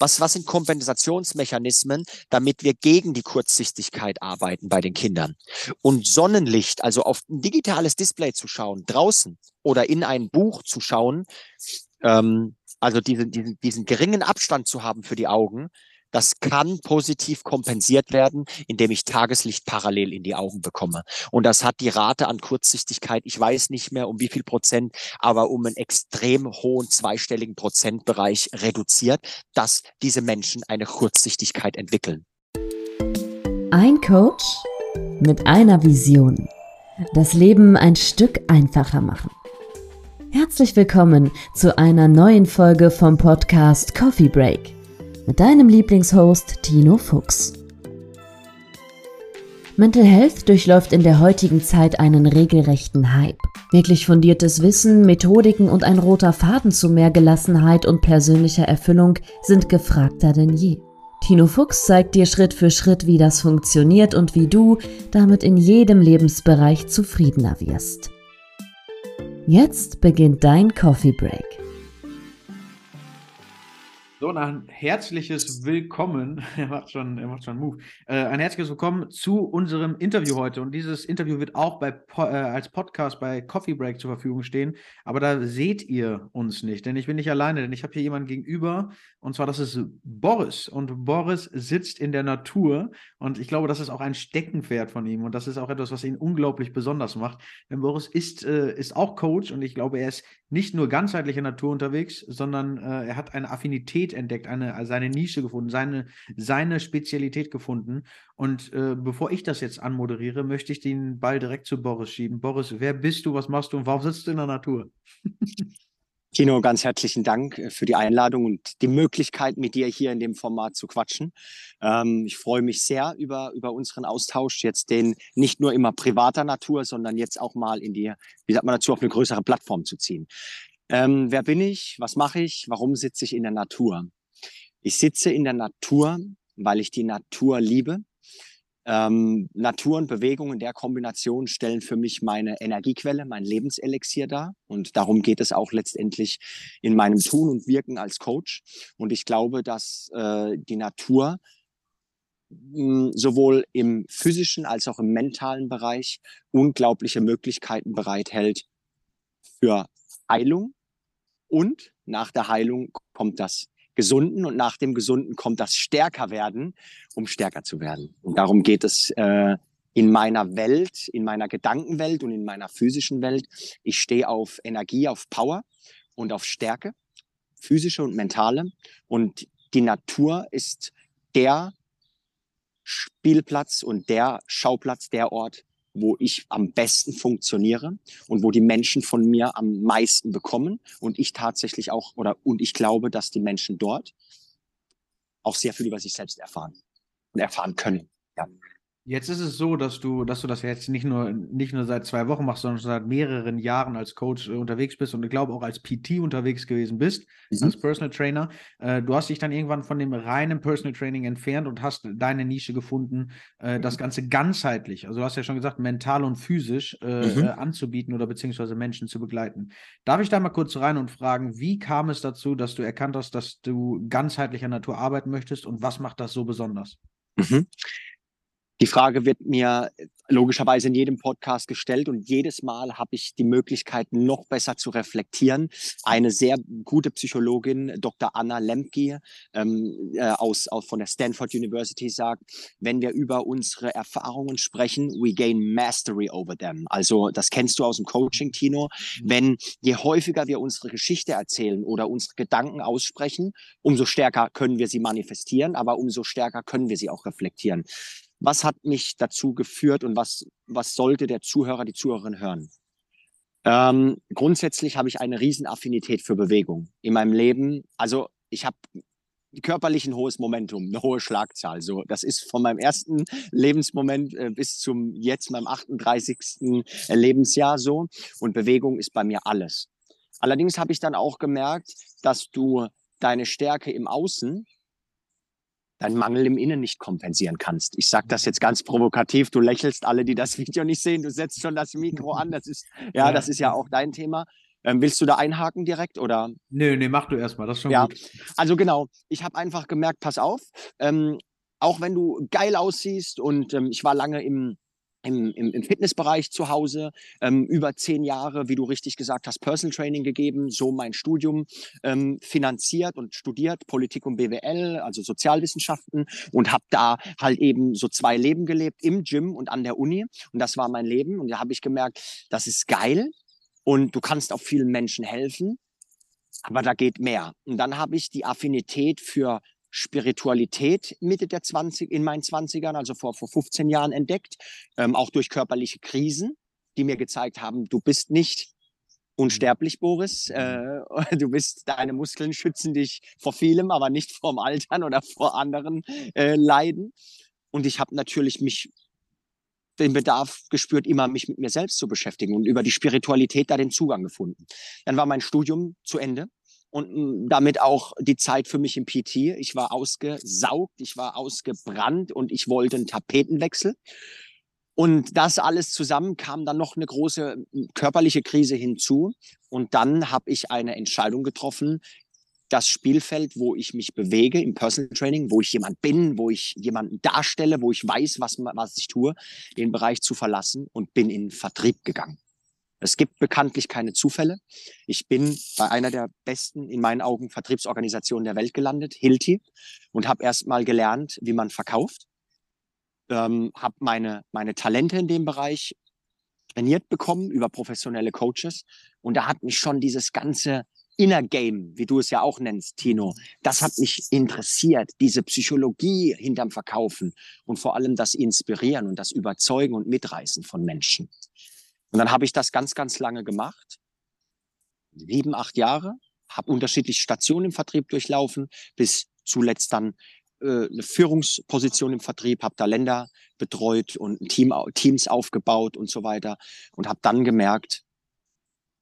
Was, was sind Kompensationsmechanismen, damit wir gegen die Kurzsichtigkeit arbeiten bei den Kindern? Und Sonnenlicht, also auf ein digitales Display zu schauen, draußen oder in ein Buch zu schauen, ähm, also diesen, diesen, diesen geringen Abstand zu haben für die Augen, das kann positiv kompensiert werden, indem ich Tageslicht parallel in die Augen bekomme. Und das hat die Rate an Kurzsichtigkeit, ich weiß nicht mehr um wie viel Prozent, aber um einen extrem hohen zweistelligen Prozentbereich reduziert, dass diese Menschen eine Kurzsichtigkeit entwickeln. Ein Coach mit einer Vision. Das Leben ein Stück einfacher machen. Herzlich willkommen zu einer neuen Folge vom Podcast Coffee Break mit deinem Lieblingshost Tino Fuchs. Mental Health durchläuft in der heutigen Zeit einen regelrechten Hype. Wirklich fundiertes Wissen, Methodiken und ein roter Faden zu mehr Gelassenheit und persönlicher Erfüllung sind gefragter denn je. Tino Fuchs zeigt dir Schritt für Schritt, wie das funktioniert und wie du damit in jedem Lebensbereich zufriedener wirst. Jetzt beginnt dein Coffee Break. So, ein herzliches Willkommen, er macht schon, er macht schon einen Move, äh, ein herzliches Willkommen zu unserem Interview heute. Und dieses Interview wird auch bei, äh, als Podcast bei Coffee Break zur Verfügung stehen. Aber da seht ihr uns nicht, denn ich bin nicht alleine, denn ich habe hier jemanden gegenüber. Und zwar, das ist Boris. Und Boris sitzt in der Natur. Und ich glaube, das ist auch ein Steckenpferd von ihm. Und das ist auch etwas, was ihn unglaublich besonders macht. Denn Boris ist, äh, ist auch Coach und ich glaube, er ist nicht nur ganzheitliche Natur unterwegs, sondern äh, er hat eine Affinität Spezialität entdeckt, eine, seine Nische gefunden, seine, seine Spezialität gefunden. Und äh, bevor ich das jetzt anmoderiere, möchte ich den Ball direkt zu Boris schieben. Boris, wer bist du, was machst du und warum sitzt du in der Natur? Tino, ganz herzlichen Dank äh, für die Einladung und die Möglichkeit, mit dir hier in dem Format zu quatschen. Ähm, ich freue mich sehr über, über unseren Austausch, jetzt den nicht nur immer privater Natur, sondern jetzt auch mal in die, wie sagt man dazu, auf eine größere Plattform zu ziehen. Ähm, wer bin ich? Was mache ich? Warum sitze ich in der Natur? Ich sitze in der Natur, weil ich die Natur liebe. Ähm, Natur und Bewegung in der Kombination stellen für mich meine Energiequelle, mein Lebenselixier dar. Und darum geht es auch letztendlich in meinem Tun und Wirken als Coach. Und ich glaube, dass äh, die Natur mh, hm, sowohl im physischen als auch im mentalen Bereich unglaubliche Möglichkeiten bereithält für Heilung, und nach der Heilung kommt das Gesunden und nach dem Gesunden kommt das Stärkerwerden, um stärker zu werden. Und darum geht es äh, in meiner Welt, in meiner Gedankenwelt und in meiner physischen Welt. Ich stehe auf Energie, auf Power und auf Stärke, physische und mentale. Und die Natur ist der Spielplatz und der Schauplatz, der Ort, wo ich am besten funktioniere und wo die Menschen von mir am meisten bekommen und ich tatsächlich auch oder und ich glaube, dass die Menschen dort auch sehr viel über sich selbst erfahren und erfahren können. Ja. Jetzt ist es so, dass du, dass du das jetzt nicht nur, nicht nur seit zwei Wochen machst, sondern schon seit mehreren Jahren als Coach äh, unterwegs bist und ich glaube auch als PT unterwegs gewesen bist, mhm. als Personal Trainer. Äh, du hast dich dann irgendwann von dem reinen Personal Training entfernt und hast deine Nische gefunden, äh, das Ganze ganzheitlich, also du hast ja schon gesagt, mental und physisch mhm. Anzubieten oder beziehungsweise Menschen zu begleiten. Darf ich da mal kurz rein und fragen, wie kam es dazu, dass du erkannt hast, dass du ganzheitlicher Natur arbeiten möchtest und was macht das so besonders? Mhm. Die Frage wird mir logischerweise in jedem Podcast gestellt und jedes Mal habe ich die Möglichkeit, noch besser zu reflektieren. Eine sehr gute Psychologin, Dr. Anna Lemke ähm, äh, aus, aus, von der Stanford University sagt, wenn wir über unsere Erfahrungen sprechen, we gain mastery over them. Also das kennst du aus dem Coaching, Tino. Mhm. Wenn je häufiger wir unsere Geschichte erzählen oder unsere Gedanken aussprechen, umso stärker können wir sie manifestieren, aber umso stärker können wir sie auch reflektieren. Was hat mich dazu geführt und was, was sollte der Zuhörer, die Zuhörerin hören? Ähm, grundsätzlich habe ich eine Riesenaffinität für Bewegung in meinem Leben. Also ich habe körperlich ein hohes Momentum, eine hohe Schlagzahl. So, das ist von meinem ersten Lebensmoment äh, bis zum jetzt meinem 38. Lebensjahr so. Und Bewegung ist bei mir alles. Allerdings habe ich dann auch gemerkt, dass du deine Stärke im Außen deinen Mangel im Innen nicht kompensieren kannst. Ich sage das jetzt ganz provokativ, du lächelst alle, die das Video nicht sehen, du setzt schon das Mikro an, das ist, ja, das ist ja auch dein Thema. Ähm, willst du da einhaken direkt oder? Nö, nee, mach du erstmal, das ist schon ja. gut. Also genau, ich habe einfach gemerkt, pass auf, ähm, auch wenn du geil aussiehst und ähm, ich war lange im, im, im, im Fitnessbereich zu Hause, ähm, über zehn Jahre, wie du richtig gesagt hast, Personal Training gegeben, so mein Studium ähm, finanziert und studiert, Politik und BWL, also Sozialwissenschaften und habe da halt eben so zwei Leben gelebt, im Gym und an der Uni und das war mein Leben und da habe ich gemerkt, das ist geil und du kannst auch vielen Menschen helfen, aber da geht mehr. Und dann habe ich die Affinität für Spiritualität Mitte der 20, in meinen 20ern, also vor, vor 15 Jahren entdeckt, ähm, auch durch körperliche Krisen, die mir gezeigt haben, du bist nicht unsterblich, Boris. Äh, du bist, deine Muskeln schützen dich vor vielem, aber nicht vorm Altern oder vor anderen äh, Leiden. Und ich habe natürlich mich den Bedarf gespürt, immer mich mit mir selbst zu beschäftigen und über die Spiritualität da den Zugang gefunden. Dann war mein Studium zu Ende und mm, damit auch die Zeit für mich im PT. Ich war ausgesaugt, ich war ausgebrannt und ich wollte einen Tapetenwechsel. Und das alles zusammen kam dann noch eine große mm, körperliche Krise hinzu. Und dann habe ich eine Entscheidung getroffen, das Spielfeld, wo ich mich bewege im Personal Training, wo ich jemand bin, wo ich jemanden darstelle, wo ich weiß, was, was ich tue, den Bereich zu verlassen und bin in Vertrieb gegangen. Es gibt bekanntlich keine Zufälle. Ich bin bei einer der besten, in meinen Augen, Vertriebsorganisationen der Welt gelandet, Hilti, und habe erst mal gelernt, wie man verkauft. Ähm, habe meine, meine Talente in dem Bereich trainiert bekommen über professionelle Coaches. Und da hat mich schon dieses ganze Inner Game, wie du es ja auch nennst, Tino, das hat mich interessiert, diese Psychologie hinterm Verkaufen und vor allem das Inspirieren und das Überzeugen und Mitreißen von Menschen. Und dann habe ich das ganz, ganz lange gemacht. Sieben, acht Jahre. Habe unterschiedliche Stationen im Vertrieb durchlaufen, bis zuletzt dann äh, eine Führungsposition im Vertrieb, habe da Länder betreut und Team, Teams aufgebaut und so weiter. Und habe dann gemerkt,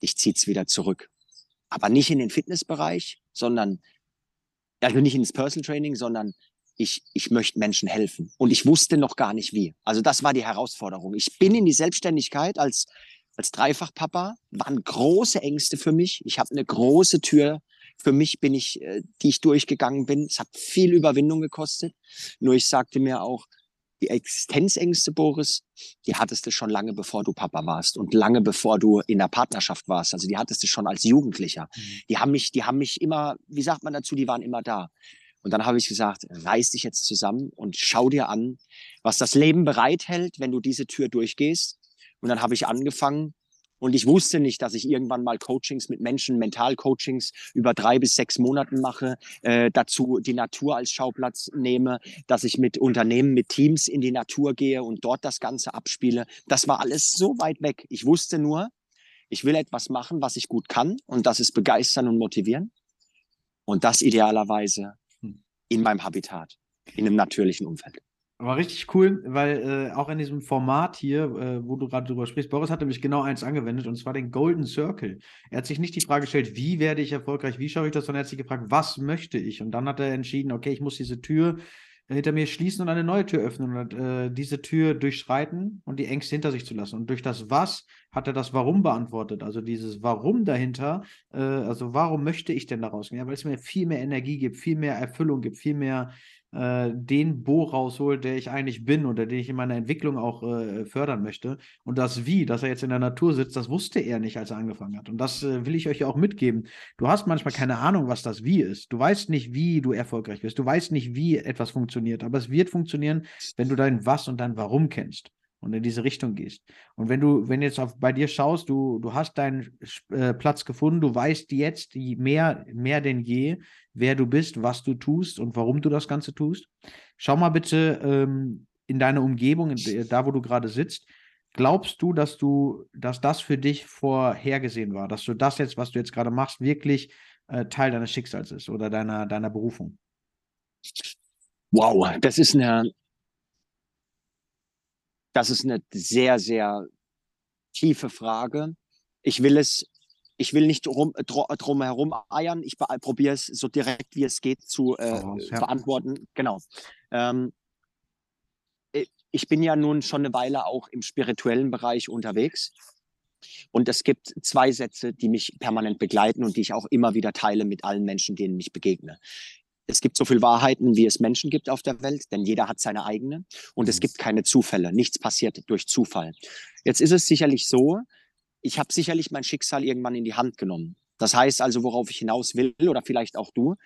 ich ziehe es wieder zurück. Aber nicht in den Fitnessbereich, sondern, also nicht ins Personal Training, sondern ich, ich möchte Menschen helfen. Und ich wusste noch gar nicht wie. Also das war die Herausforderung. Ich bin in die Selbstständigkeit als, als Dreifachpapa, waren große Ängste für mich. Ich habe eine große Tür für mich bin ich, äh, die ich durchgegangen bin. Es hat viel Überwindung gekostet. Nur ich sagte mir auch, die Existenzängste, Boris, die hattest du schon lange bevor du Papa warst und lange bevor du in der Partnerschaft warst. Also die hattest du schon als Jugendlicher. Mhm. Die haben mich, die haben mich immer, wie sagt man dazu, die waren immer da. Und dann habe ich gesagt, reiß dich jetzt zusammen und schau dir an, was das Leben bereithält, wenn du diese Tür durchgehst. Und dann habe ich angefangen und ich wusste nicht, dass ich irgendwann mal Coachings mit Menschen, Mentalcoachings über drei bis sechs Monaten mache, äh, dazu die Natur als Schauplatz nehme, dass ich mit Unternehmen, mit Teams in die Natur gehe und dort das Ganze abspiele. Das war alles so weit weg. Ich wusste nur, ich will etwas machen, was ich gut kann und das ist begeistern und motivieren. Und das idealerweise in meinem Habitat, in einem natürlichen Umfeld. War richtig cool, weil äh, auch in diesem Format hier, äh, wo du gerade drüber sprichst, Boris hat nämlich genau eins angewendet und zwar den Golden Circle. Er hat sich nicht die Frage gestellt, wie werde ich erfolgreich, wie schaffe ich das, sondern er hat sich gefragt, was möchte ich? Und dann hat er entschieden, okay, ich muss diese Tür hinter mir schließen und eine neue Tür öffnen und äh, diese Tür durchschreiten und die Ängste hinter sich zu lassen. Und durch das Was hat er das Warum beantwortet. Also dieses Warum dahinter, äh, also warum möchte ich denn daraus gehen? Ja, weil es mir viel mehr Energie gibt, viel mehr Erfüllung gibt, viel mehr äh, den Bo rausholt, der ich eigentlich bin oder den ich in meiner Entwicklung auch äh, fördern möchte. Und das Wie, dass er jetzt in der Natur sitzt, das wusste er nicht, als er angefangen hat. Und das äh, will ich euch ja auch mitgeben. Du hast manchmal keine Ahnung, was das Wie ist. Du weißt nicht, wie du erfolgreich wirst. Du weißt nicht, wie etwas funktioniert. Aber es wird funktionieren, wenn du dein Was und dein Warum kennst und in diese Richtung gehst. Und wenn du, wenn jetzt auf, bei dir schaust, du, du hast deinen äh, Platz gefunden, du weißt jetzt mehr, mehr denn je, wer du bist, was du tust und warum du das Ganze tust. Schau mal bitte ähm, in deine Umgebung, in, da wo du gerade sitzt. Glaubst du, dass du, dass das für dich vorhergesehen war, dass du das jetzt, was du jetzt gerade machst, wirklich äh, Teil deines Schicksals ist oder deiner, deiner Berufung? Wow, das ist eine, das ist eine sehr, sehr tiefe Frage. Ich will es, ich will nicht drum, drum herum eiern. Ich probiere es so direkt, wie es geht, zu äh, oh, ja. beantworten. Genau. Ähm, ich bin ja nun schon eine Weile auch im spirituellen Bereich unterwegs. Und es gibt zwei Sätze, die mich permanent begleiten und die ich auch immer wieder teile mit allen Menschen, denen ich begegne. Es gibt so viel Wahrheiten, wie es Menschen gibt auf der Welt, denn jeder hat seine eigene. Und es mhm. gibt keine Zufälle. Nichts passiert durch Zufall. Jetzt ist es sicherlich so, ich habe sicherlich mein Schicksal irgendwann in die Hand genommen. Das heißt also, worauf ich hinaus will, oder vielleicht auch du,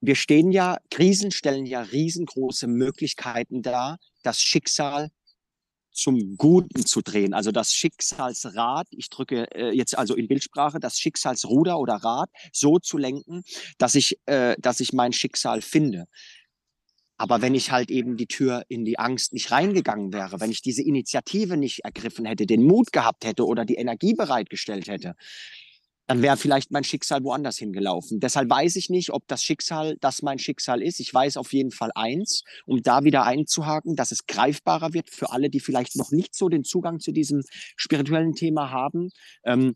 wir stehen ja, Krisen stellen ja riesengroße Möglichkeiten dar, das Schicksal zum Guten zu drehen. Also das Schicksalsrad, ich drücke äh, jetzt also in Bildsprache, das Schicksalsruder oder Rad so zu lenken, dass ich, äh, dass ich mein Schicksal finde. Aber wenn ich halt eben die Tür in die Angst nicht reingegangen wäre, wenn ich diese Initiative nicht ergriffen hätte, den Mut gehabt hätte oder die Energie bereitgestellt hätte, dann wäre vielleicht mein Schicksal woanders hingelaufen. Deshalb weiß ich nicht, ob das Schicksal das mein Schicksal ist. Ich weiß auf jeden Fall eins, um da wieder einzuhaken, dass es greifbarer wird für alle, die vielleicht noch nicht so den Zugang zu diesem spirituellen Thema haben. Ähm,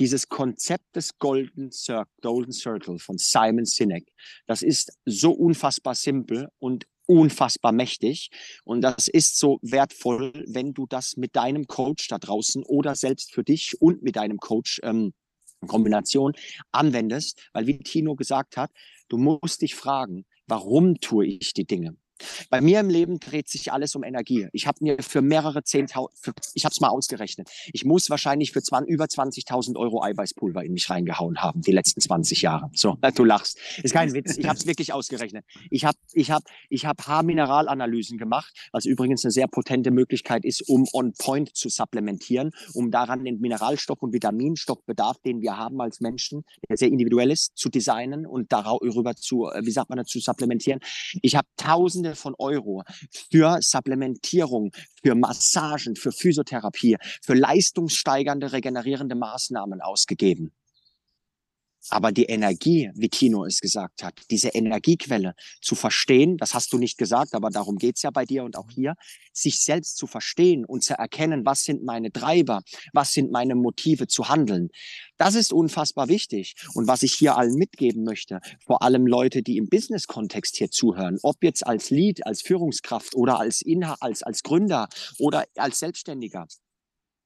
dieses Konzept des Golden, Cir Golden Circle von Simon Sinek, das ist so unfassbar simpel und unfassbar mächtig. Und das ist so wertvoll, wenn du das mit deinem Coach da draußen oder selbst für dich und mit deinem Coach ähm, Kombination anwendest, weil wie Tino gesagt hat, du musst dich fragen, warum tue ich die Dinge? Bei mir im Leben dreht sich alles um Energie. Ich habe mir für mehrere 10.000, ich habe es mal ausgerechnet, ich muss wahrscheinlich für 20, über 20.000 Euro Eiweißpulver in mich reingehauen haben, die letzten 20 Jahre. So, du lachst. Ist kein Witz, ich habe es wirklich ausgerechnet. Ich habe ich hab, ich hab Haarmineralanalysen gemacht, was übrigens eine sehr potente Möglichkeit ist, um on point zu supplementieren, um daran den Mineralstoff- und Vitaminstoffbedarf, den wir haben als Menschen, der sehr individuell ist, zu designen und darüber zu, äh, wie sagt man, zu supplementieren. Ich habe tausende von Euro für Supplementierung, für Massagen, für Physiotherapie, für leistungssteigernde, regenerierende Maßnahmen ausgegeben. Aber die Energie, wie Tino es gesagt hat, diese Energiequelle zu verstehen, das hast du nicht gesagt, aber darum geht's ja bei dir und auch hier, sich selbst zu verstehen und zu erkennen, was sind meine Treiber, was sind meine Motive zu handeln. Das ist unfassbar wichtig. Und was ich hier allen mitgeben möchte, vor allem Leute, die im Business-Kontext hier zuhören, ob jetzt als Lead, als Führungskraft oder als Inha als, als Gründer oder als Selbstständiger,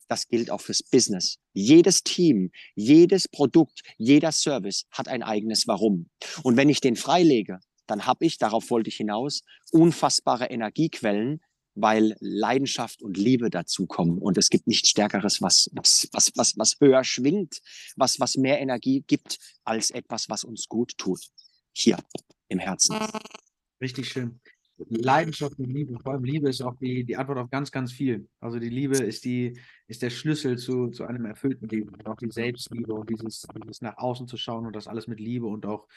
das gilt auch fürs Business. Jedes Team, jedes Produkt, jeder Service hat ein eigenes Warum. Und wenn ich den freilege, dann habe ich, darauf wollte ich hinaus, unfassbare Energiequellen, weil Leidenschaft und Liebe dazukommen. Und es gibt nichts Stärkeres, was, was, was, was, was höher schwingt, was, was mehr Energie gibt, als etwas, was uns gut tut. Hier im Herzen. Richtig schön. Leidenschaft und Liebe, vor allem Liebe ist auch die, die Antwort auf ganz, ganz viel. Also die Liebe ist die, ist der Schlüssel zu, zu einem erfüllten Leben. Und auch die Selbstliebe und dieses, dieses nach außen zu schauen und das alles mit Liebe und auch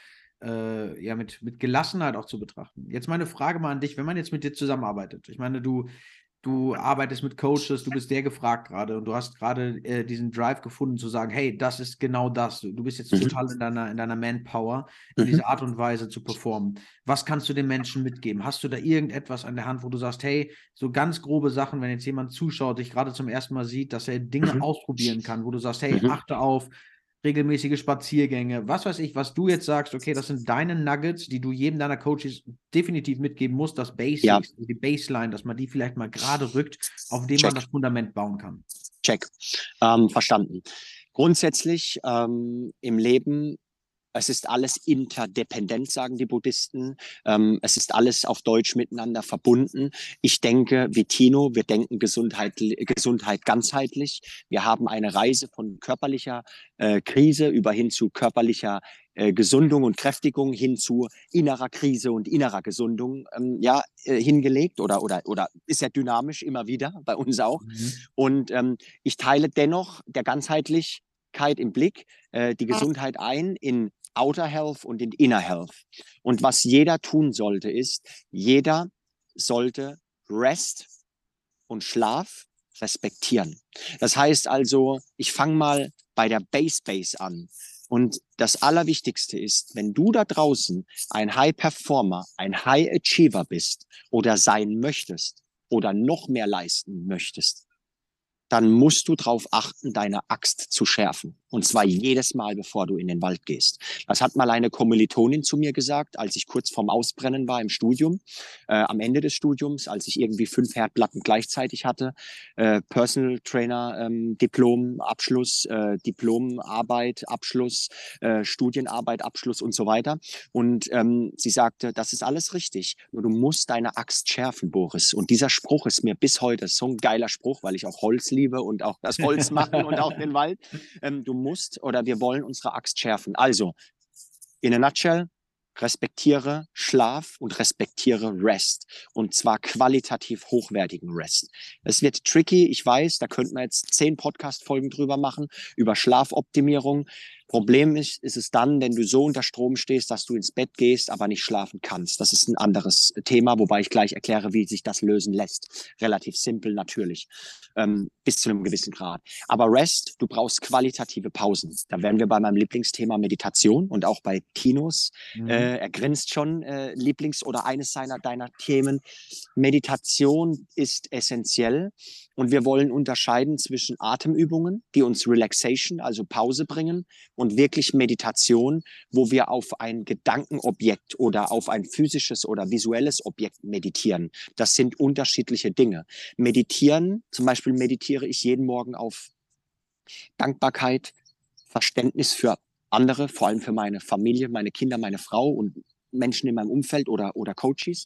äh, ja, mit, mit Gelassenheit auch zu betrachten. Jetzt meine Frage mal an dich, wenn man jetzt mit dir zusammenarbeitet. Ich meine, du, du arbeitest mit Coaches, du bist der gefragt gerade und du hast gerade äh, diesen Drive gefunden zu sagen, hey, das ist genau das. Du, du bist jetzt mhm. total in deiner, in deiner Manpower, in mhm. dieser Art und Weise zu performen. Was kannst du den Menschen mitgeben? Hast du da irgendetwas an der Hand, wo du sagst, hey, so ganz grobe Sachen, wenn jetzt jemand zuschaut, dich gerade zum ersten Mal sieht, dass er Dinge mhm. ausprobieren kann, wo du sagst, hey, mhm. achte auf, regelmäßige Spaziergänge, was weiß ich, was du jetzt sagst, okay, das sind deine Nuggets, die du jedem deiner Coaches definitiv mitgeben musst, das Basics, ja. die Baseline, dass man die vielleicht mal gerade rückt, auf dem Check. man das Fundament bauen kann. Check. Ähm, verstanden. Grundsätzlich ähm, im Leben es ist alles interdependent, sagen die Buddhisten. Ähm, es ist alles auf Deutsch miteinander verbunden. Ich denke, wie Tino, wir denken Gesundheit, Gesundheit ganzheitlich. Wir haben eine Reise von körperlicher äh, Krise über hin zu körperlicher äh, Gesundung und Kräftigung hin zu innerer Krise und innerer Gesundung ähm, ja äh, hingelegt oder oder oder ist ja dynamisch immer wieder bei uns auch. Mhm. Und ähm, ich teile dennoch der Ganzheitlichkeit im Blick äh, die Gesundheit ein in Outer Health und in Inner Health. Und was jeder tun sollte, ist, jeder sollte Rest und Schlaf respektieren. Das heißt also, ich fange mal bei der Base Base an. Und das Allerwichtigste ist, wenn du da draußen ein High Performer, ein High Achiever bist oder sein möchtest oder noch mehr leisten möchtest, dann musst du darauf achten, deine Axt zu schärfen. Und zwar jedes Mal, bevor du in den Wald gehst. Das hat mal eine Kommilitonin zu mir gesagt, als ich kurz vorm Ausbrennen war im Studium, äh, am Ende des Studiums, als ich irgendwie fünf Herdplatten gleichzeitig hatte. Äh, Personal Trainer, ähm, Diplom, Abschluss, äh, Diplomarbeit, Abschluss, äh, Studienarbeit, Abschluss und so weiter. Und ähm, sie sagte, das ist alles richtig. Nur du musst deine Axt schärfen, Boris. Und dieser Spruch ist mir bis heute so ein geiler Spruch, weil ich auch Holz liebe liebe und auch das Holz machen und auch den Wald. Ähm, du musst oder wir wollen unsere Axt schärfen. Also, in a nutshell, respektiere Schlaf und respektiere Rest. Und zwar qualitativ hochwertigen Rest. Es wird tricky, ich weiß, da könnten wir jetzt zehn Podcast-Folgen drüber machen, über Schlafoptimierung. Problem ist, ist es dann, wenn du so unter Strom stehst, dass du ins Bett gehst, aber nicht schlafen kannst. Das ist ein anderes Thema, wobei ich gleich erkläre, wie sich das lösen lässt. Relativ simpel natürlich, ähm, bis zu einem gewissen Grad. Aber Rest, du brauchst qualitative Pausen. Da wären wir bei meinem Lieblingsthema Meditation und auch bei Kinos. Mhm. Äh, er grinst schon, äh, Lieblings- oder eines seiner deiner Themen. Meditation ist essentiell und wir wollen unterscheiden zwischen Atemübungen, die uns Relaxation, also Pause bringen und wirklich Meditation, wo wir auf ein Gedankenobjekt oder auf ein physisches oder visuelles Objekt meditieren. Das sind unterschiedliche Dinge. Meditieren, zum Beispiel meditiere ich jeden Morgen auf Dankbarkeit, Verständnis für andere, vor allem für meine Familie, meine Kinder, meine Frau und Menschen in meinem Umfeld oder, oder Coaches.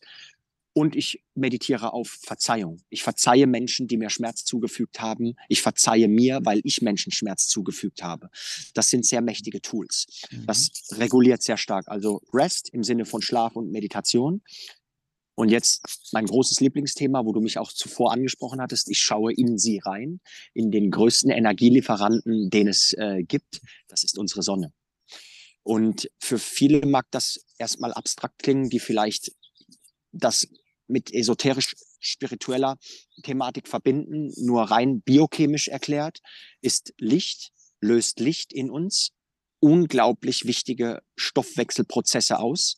Und ich meditiere auf Verzeihung. Ich verzeihe Menschen, die mir Schmerz zugefügt haben. Ich verzeihe mir, weil ich Menschen Schmerz zugefügt habe. Das sind sehr mächtige Tools. Mhm. Das reguliert sehr stark. Also Rest im Sinne von Schlaf und Meditation. Und jetzt mein großes Lieblingsthema, wo du mich auch zuvor angesprochen hattest. Ich schaue in sie rein, in den größten Energielieferanten, den es äh, gibt. Das ist unsere Sonne. Und für viele mag das erstmal abstrakt klingen, die vielleicht das mit esoterisch-spiritueller Thematik verbinden, nur rein biochemisch erklärt, ist Licht, löst Licht in uns unglaublich wichtige Stoffwechselprozesse aus,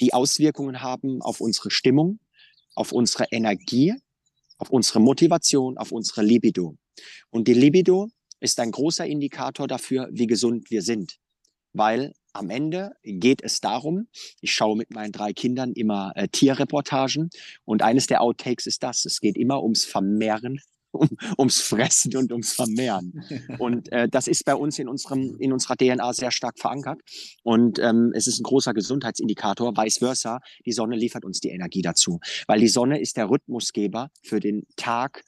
die Auswirkungen haben auf unsere Stimmung, auf unsere Energie, auf unsere Motivation, auf unsere Libido. Und die Libido ist ein großer Indikator dafür, wie gesund wir sind, weil am Ende geht es darum, ich schaue mit meinen drei Kindern immer äh, Tierreportagen und eines der Outtakes ist das, es geht immer ums Vermehren, um, ums Fressen und ums Vermehren. Und äh, das ist bei uns in, unserem, in unserer DNA sehr stark verankert und ähm, es ist ein großer Gesundheitsindikator, vice versa, die Sonne liefert uns die Energie dazu, weil die Sonne ist der Rhythmusgeber für den Tag,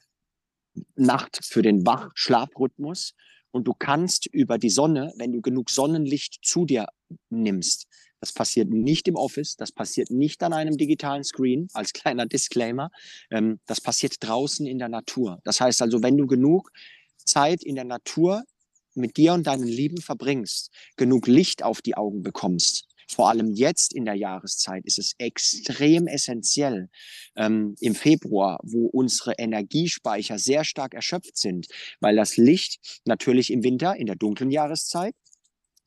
Nacht, für den Wach-Schlafrhythmus und du kannst über die Sonne, wenn du genug Sonnenlicht zu dir nimmst, das passiert nicht im Office, das passiert nicht an einem digitalen Screen, als kleiner Disclaimer. Ähm, das passiert draußen in der Natur. Das heißt also, wenn du genug Zeit in der Natur mit dir und deinen Lieben verbringst, genug Licht auf die Augen bekommst, vor allem jetzt in der Jahreszeit ist es extrem essentiell ähm, im Februar, wo unsere Energiespeicher sehr stark erschöpft sind, weil das Licht natürlich im Winter, in der dunklen Jahreszeit,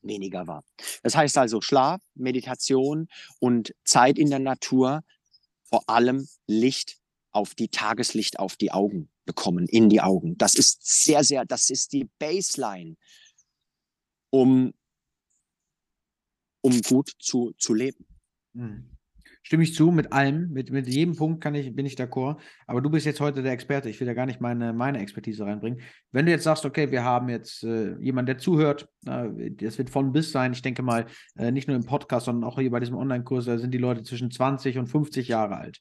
weniger war. Das heißt also Schlaf, Meditation und Zeit in der Natur, vor allem Licht auf die Tageslicht auf die Augen bekommen, in die Augen. Das ist sehr, sehr, das ist die Baseline, um um gut zu, zu leben. Hm. Stimme ich zu, mit allem, mit, mit jedem Punkt kann ich, bin ich d'accord. Aber du bist jetzt heute der Experte. Ich will da gar nicht meine, meine Expertise reinbringen. Wenn du jetzt sagst, okay, wir haben jetzt äh, jemanden, der zuhört, äh, das wird von bis sein. Ich denke mal, äh, nicht nur im Podcast, sondern auch hier bei diesem Online-Kurs, da sind die Leute zwischen 20 und 50 Jahre alt.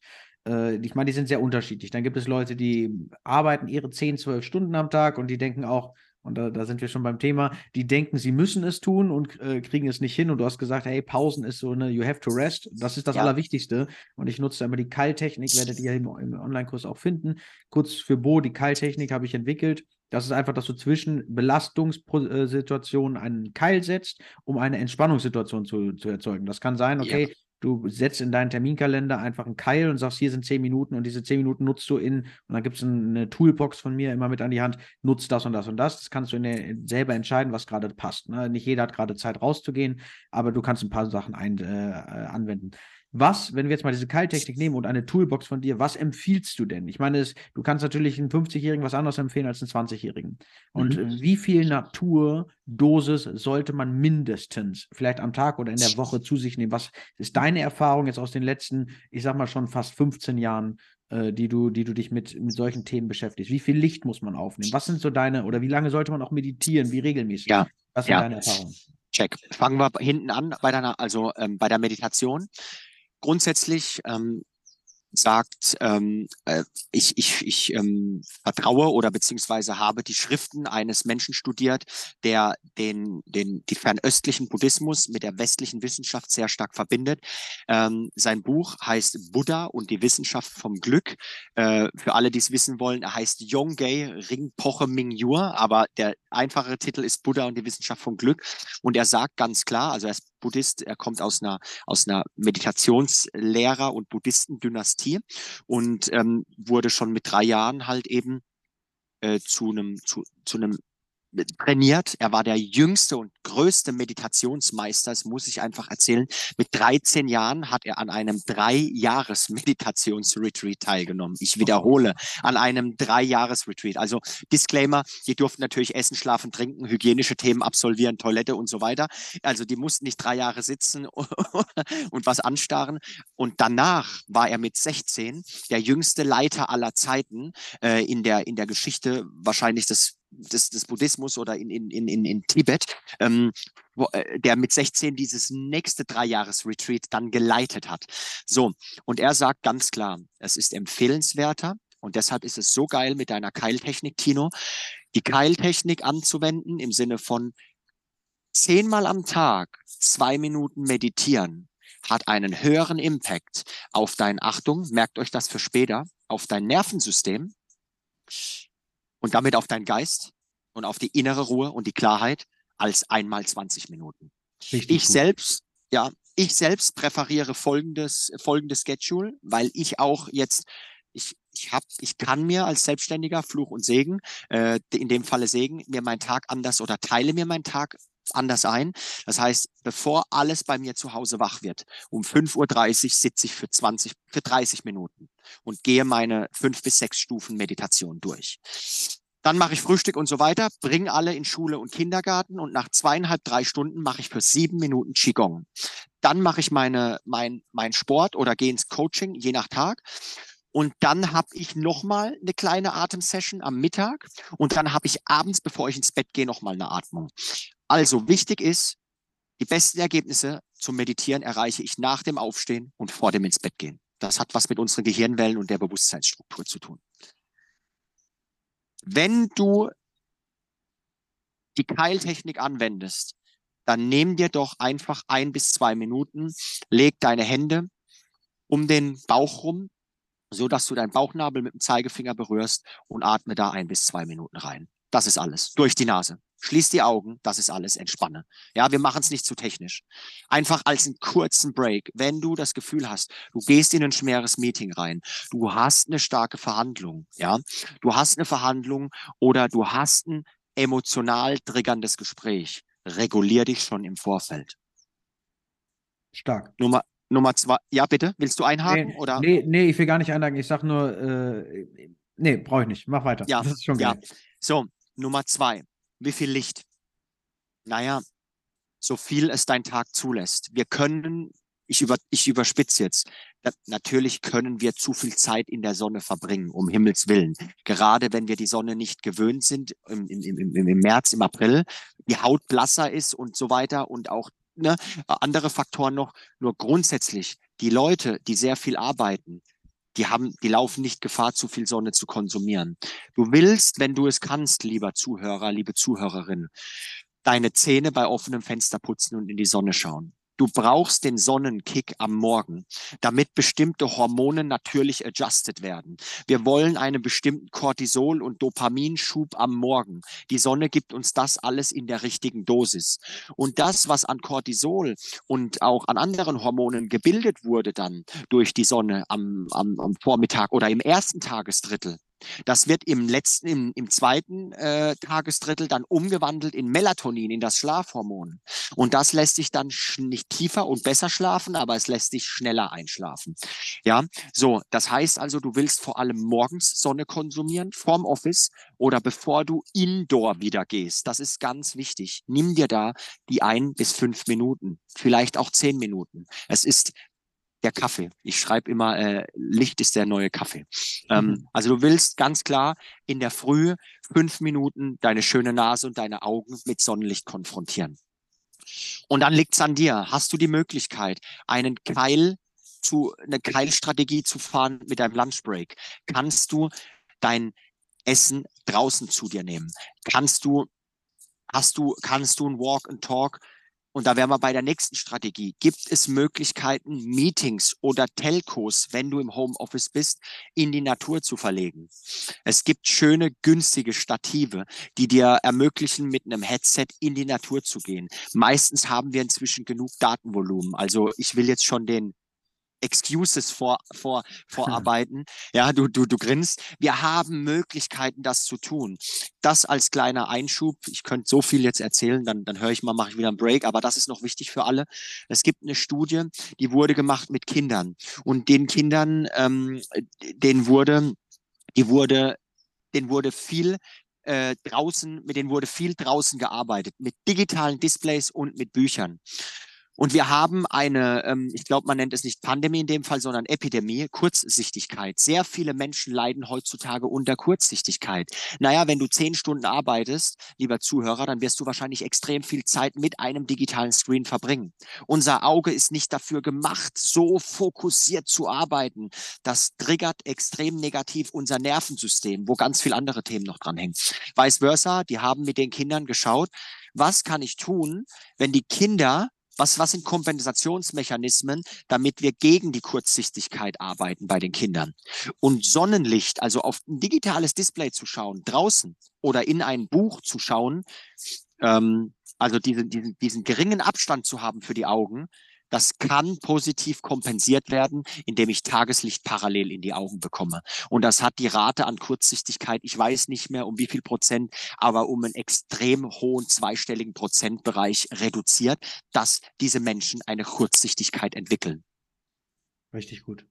Äh, ich meine, die sind sehr unterschiedlich. Dann gibt es Leute, die arbeiten ihre 10, 12 Stunden am Tag und die denken auch, und da, da, sind wir schon beim Thema, die denken, sie müssen es tun und äh, kriegen es nicht hin. Und du hast gesagt, hey, Pausen ist so eine, you have to rest. Das ist das ja. Allerwichtigste. Und ich nutze immer die Keiltechnik, werdet ihr im, im Online-Kurs auch finden. Kurz für Bo, die Keiltechnik habe ich entwickelt. Das ist einfach, dass du zwischen Belastungssituationen einen Keil setzt, um eine Entspannungssituation zu, zu erzeugen. Das kann sein, okay, ja. Du setzt in deinen Terminkalender einfach einen Keil und sagst, hier sind zehn Minuten und diese zehn Minuten nutzt du in, und dann gibt es eine Toolbox von mir immer mit an die Hand, nutzt das und das und das. Das kannst du der, selber entscheiden, was gerade passt. Ne? Nicht jeder hat gerade Zeit rauszugehen, aber du kannst ein paar Sachen ein, äh, anwenden. Was, wenn wir jetzt mal diese Keiltechnik nehmen und eine Toolbox von dir, was empfiehlst du denn? Ich meine, es, du kannst natürlich einen 50-Jährigen was anderes empfehlen als einen 20-Jährigen. Und mhm. wie viel Naturdosis sollte man mindestens vielleicht am Tag oder in der Woche zu sich nehmen? Was ist deine Erfahrung jetzt aus den letzten, ich sag mal schon fast 15 Jahren, äh, die, du, die du dich mit, mit solchen Themen beschäftigst? Wie viel Licht muss man aufnehmen? Was sind so deine, oder wie lange sollte man auch meditieren? Wie regelmäßig? Ja. Was sind ja. deine Erfahrungen? Check. Fangen wir hinten an bei deiner, also ähm, bei der Meditation. Grundsätzlich ähm, sagt, ähm, äh, ich, ich, ich ähm, vertraue oder beziehungsweise habe die Schriften eines Menschen studiert, der den, den, die fernöstlichen Buddhismus mit der westlichen Wissenschaft sehr stark verbindet. Ähm, sein Buch heißt Buddha und die Wissenschaft vom Glück. Äh, für alle, die es wissen wollen, er heißt Yongei Ringpoche Mingyur, aber der einfachere Titel ist Buddha und die Wissenschaft vom Glück. Und er sagt ganz klar, also er ist Buddhist, er kommt aus einer, aus einer Meditationslehrer- und Buddhistendynastie und ähm, wurde schon mit drei Jahren halt eben äh, zu einem zu, zu einem trainiert. Er war der jüngste und größte Meditationsmeister, das muss ich einfach erzählen. Mit 13 Jahren hat er an einem Drei-Jahres-Meditationsretreat teilgenommen. Ich wiederhole, an einem Drei-Jahres-Retreat. Also Disclaimer, die durften natürlich essen, schlafen, trinken, hygienische Themen absolvieren, Toilette und so weiter. Also die mussten nicht drei Jahre sitzen und was anstarren. Und danach war er mit 16 der jüngste Leiter aller Zeiten äh, in, der, in der Geschichte wahrscheinlich des des, des Buddhismus oder in, in, in, in Tibet, ähm, wo, äh, der mit 16 dieses nächste Dreijahres-Retreat dann geleitet hat. So, und er sagt ganz klar, es ist empfehlenswerter, und deshalb ist es so geil mit deiner Keiltechnik, Tino, die Keiltechnik anzuwenden im Sinne von zehnmal am Tag zwei Minuten meditieren hat einen höheren Impact auf dein, Achtung, merkt euch das für später, auf dein Nervensystem, und damit auf deinen Geist und auf die innere Ruhe und die Klarheit als einmal 20 Minuten. Richtig ich gut. selbst, ja, ich selbst präferiere folgendes, folgendes Schedule, weil ich auch jetzt, ich, ich hab, ich kann mir als Selbstständiger Fluch und Segen, äh, in dem Falle Segen, mir meinen Tag anders oder teile mir meinen Tag anders ein. Das heißt, bevor alles bei mir zu Hause wach wird, um 5.30 Uhr sitze ich für 20, für 30 Minuten und gehe meine fünf bis sechs Stufen Meditation durch. Dann mache ich Frühstück und so weiter, bringe alle in Schule und Kindergarten und nach zweieinhalb, drei Stunden mache ich für sieben Minuten Qigong. Dann mache ich meine, mein, mein Sport oder gehe ins Coaching, je nach Tag. Und dann habe ich nochmal eine kleine Atemsession am Mittag und dann habe ich abends, bevor ich ins Bett gehe, nochmal eine Atmung. Also wichtig ist, die besten Ergebnisse zum Meditieren erreiche ich nach dem Aufstehen und vor dem ins Bett gehen. Das hat was mit unseren Gehirnwellen und der Bewusstseinsstruktur zu tun. Wenn du die Keiltechnik anwendest, dann nimm dir doch einfach ein bis zwei Minuten, leg deine Hände um den Bauch rum, so dass du deinen Bauchnabel mit dem Zeigefinger berührst und atme da ein bis zwei Minuten rein. Das ist alles. Durch die Nase. Schließ die Augen, das ist alles, entspanne. Ja, wir machen es nicht zu technisch. Einfach als einen kurzen Break. Wenn du das Gefühl hast, du gehst in ein schweres Meeting rein, du hast eine starke Verhandlung, ja, du hast eine Verhandlung oder du hast ein emotional triggerndes Gespräch, regulier dich schon im Vorfeld. Stark. Nummer, Nummer zwei, ja bitte, willst du einhaken? Nee, oder? nee, nee, ich will gar nicht einhaken. Ich sag nur, äh, nee, brauche ich nicht. Mach weiter. Ja, das ist schon geil. Ja. So, Nummer zwei. Wie viel Licht? Naja, so viel es dein Tag zulässt. Wir können, ich, über, ich überspitze jetzt, natürlich können wir zu viel Zeit in der Sonne verbringen, um Himmels Willen. Gerade wenn wir die Sonne nicht gewöhnt sind, im, im, im, im März, im April, die Haut blasser ist und so weiter und auch ne, andere Faktoren noch. Nur grundsätzlich, die Leute, die sehr viel arbeiten, die haben, die laufen nicht Gefahr, zu viel Sonne zu konsumieren. Du willst, wenn du es kannst, lieber Zuhörer, liebe Zuhörerin, deine Zähne bei offenem Fenster putzen und in die Sonne schauen. Du brauchst den Sonnenkick am Morgen, damit bestimmte Hormone natürlich adjusted werden. Wir wollen einen bestimmten Cortisol- und Dopaminschub am Morgen. Die Sonne gibt uns das alles in der richtigen Dosis. Und das, was an Cortisol und auch an anderen Hormonen gebildet wurde dann durch die Sonne am, am, am Vormittag oder im ersten Tagesdrittel, Das wird im letzten, im, im zweiten äh, Tagesdrittel dann umgewandelt in Melatonin, in das Schlafhormon. Und das lässt sich dann nicht tiefer und besser schlafen, aber es lässt sich schneller einschlafen. Ja, so, das heißt also, du willst vor allem morgens Sonne konsumieren, vorm Office oder bevor du indoor wieder gehst. Das ist ganz wichtig. Nimm dir da die ein bis fünf Minuten, vielleicht auch zehn Minuten. Es ist der Kaffee. Ich schreibe immer, äh, Licht ist der neue Kaffee. Ähm, mhm. Also du willst ganz klar in der Früh fünf Minuten deine schöne Nase und deine Augen mit Sonnenlicht konfrontieren. Und dann liegt's an dir. Hast du die Möglichkeit, einen Keil zu, eine Keilstrategie zu fahren mit deinem Lunchbreak? Kannst du dein Essen draußen zu dir nehmen? Kannst du, hast du, kannst du ein Walk and Talk und da wären wir bei der nächsten Strategie. Gibt es Möglichkeiten, Meetings oder Telcos, wenn du im Homeoffice bist, in die Natur zu verlegen? Es gibt schöne, günstige Stative, die dir ermöglichen, mit einem Headset in die Natur zu gehen. Meistens haben wir inzwischen genug Datenvolumen. Also ich will jetzt schon den Excuses vor, vor, vorarbeiten. Ja, du, du, du grinst. Wir haben Möglichkeiten, das zu tun. Das als kleiner Einschub. Ich könnte so viel jetzt erzählen, dann, dann höre ich mal, mache ich wieder einen Break, aber das ist noch wichtig für alle. Es gibt eine Studie, die wurde gemacht mit Kindern. Und den Kindern, ähm, denen wurde, die wurde, denen wurde viel äh, draußen, mit denen wurde viel draußen gearbeitet, mit digitalen Displays und mit Büchern. Und wir haben eine, ähm, ich glaube, man nennt es nicht Pandemie in dem Fall, sondern Epidemie, Kurzsichtigkeit. Sehr viele Menschen leiden heutzutage unter Kurzsichtigkeit. Naja, wenn du zehn Stunden arbeitest, lieber Zuhörer, dann wirst du wahrscheinlich extrem viel Zeit mit einem digitalen Screen verbringen. Unser Auge ist nicht dafür gemacht, so fokussiert zu arbeiten. Das triggert extrem negativ unser Nervensystem, wo ganz viele andere Themen noch dran hängen. Vice versa, die haben mit den Kindern geschaut, was kann ich tun, wenn die Kinder was, was sind Kompensationsmechanismen, damit wir gegen die Kurzsichtigkeit arbeiten bei den Kindern? Und Sonnenlicht, also auf ein digitales Display zu schauen, draußen oder in ein Buch zu schauen, ähm, also diesen, diesen, diesen geringen Abstand zu haben für die Augen, das kann positiv kompensiert werden, indem ich Tageslicht parallel in die Augen bekomme. Und das hat die Rate an Kurzsichtigkeit, ich weiß nicht mehr um wie viel Prozent, aber um einen extrem hohen zweistelligen Prozentbereich reduziert, dass diese Menschen eine Kurzsichtigkeit entwickeln. Richtig gut.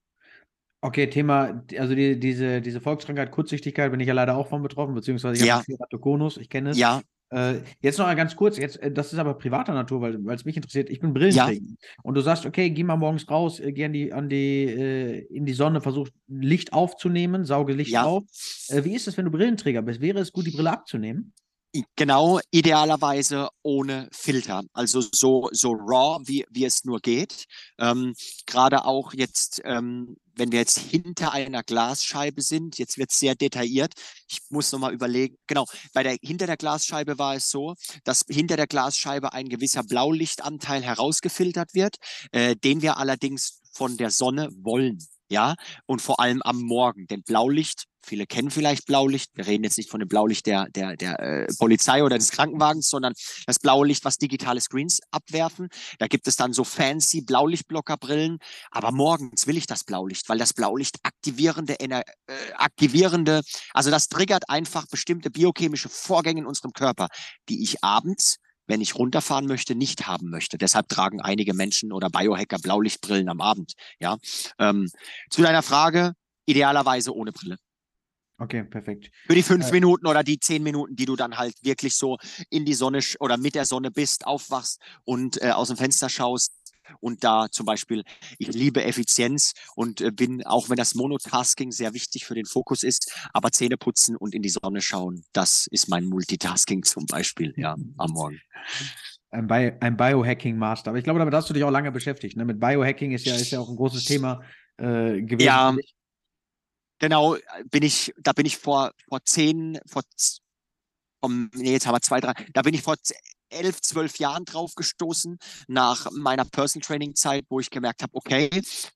Okay, Thema, also die, diese, diese Volkskrankheit Kurzsichtigkeit bin ich ja leider auch von betroffen, beziehungsweise ich ja. habe Keratokonus, ich kenne es. Ja, äh, jetzt noch mal ganz kurz, jetzt, äh, das ist aber privater Natur, weil es mich interessiert. Ich bin Brillenträger. Ja. Und du sagst, okay, geh mal morgens raus, äh, geh an die, an die, äh, in die Sonne, versuch Licht aufzunehmen, sauge Licht ja. auf. Äh, wie ist es, wenn du Brillenträger bist? Wäre es gut, die Brille abzunehmen? Genau, idealerweise ohne Filter, also so, so raw, wie, wie es nur geht. Ähm, Gerade auch jetzt, ähm, wenn wir jetzt hinter einer Glasscheibe sind, jetzt wird es sehr detailliert. Ich muss nochmal überlegen, genau, bei der, hinter der Glasscheibe war es so, dass hinter der Glasscheibe ein gewisser Blaulichtanteil herausgefiltert wird, äh, den wir allerdings von der Sonne wollen. Ja, und vor allem am Morgen, denn Blaulicht Viele kennen vielleicht Blaulicht. Wir reden jetzt nicht von dem Blaulicht der, der, der äh, Polizei oder des Krankenwagens, sondern das blaue Licht, was digitale Screens abwerfen. Da gibt es dann so fancy Blaulichtblockerbrillen. Aber morgens will ich das Blaulicht, weil das Blaulicht aktivierende, äh, aktivierende, also das triggert einfach bestimmte biochemische Vorgänge in unserem Körper, die ich abends wenn ich runterfahren möchte, nicht haben möchte. Deshalb tragen einige Menschen oder Biohacker Blaulichtbrillen am Abend. Ja. Ähm, zu deiner Frage, idealerweise ohne Brille. Okay, perfekt. Für die fünf äh, Minuten oder die zehn Minuten, die du dann halt wirklich so in die Sonne oder mit der Sonne bist, aufwachst und äh, aus dem Fenster schaust. Und da zum Beispiel, ich liebe Effizienz und äh, bin, auch wenn das Monotasking sehr wichtig für den Fokus ist, aber Zähne putzen und in die Sonne schauen, das ist mein Multitasking zum Beispiel, ja, am Morgen. Ein, Bio, ein Biohacking-Master. Aber ich glaube, damit hast du dich auch lange beschäftigt. Ne? Mit Biohacking ist ja, ist ja auch ein großes Thema äh, gewesen. Ja, Genau, bin ich, da bin ich vor, vor zehn, vor, um, nee, jetzt haben wir zwei, drei, da bin ich vor elf, zwölf Jahren drauf gestoßen, nach meiner Personal Training Zeit, wo ich gemerkt habe, okay,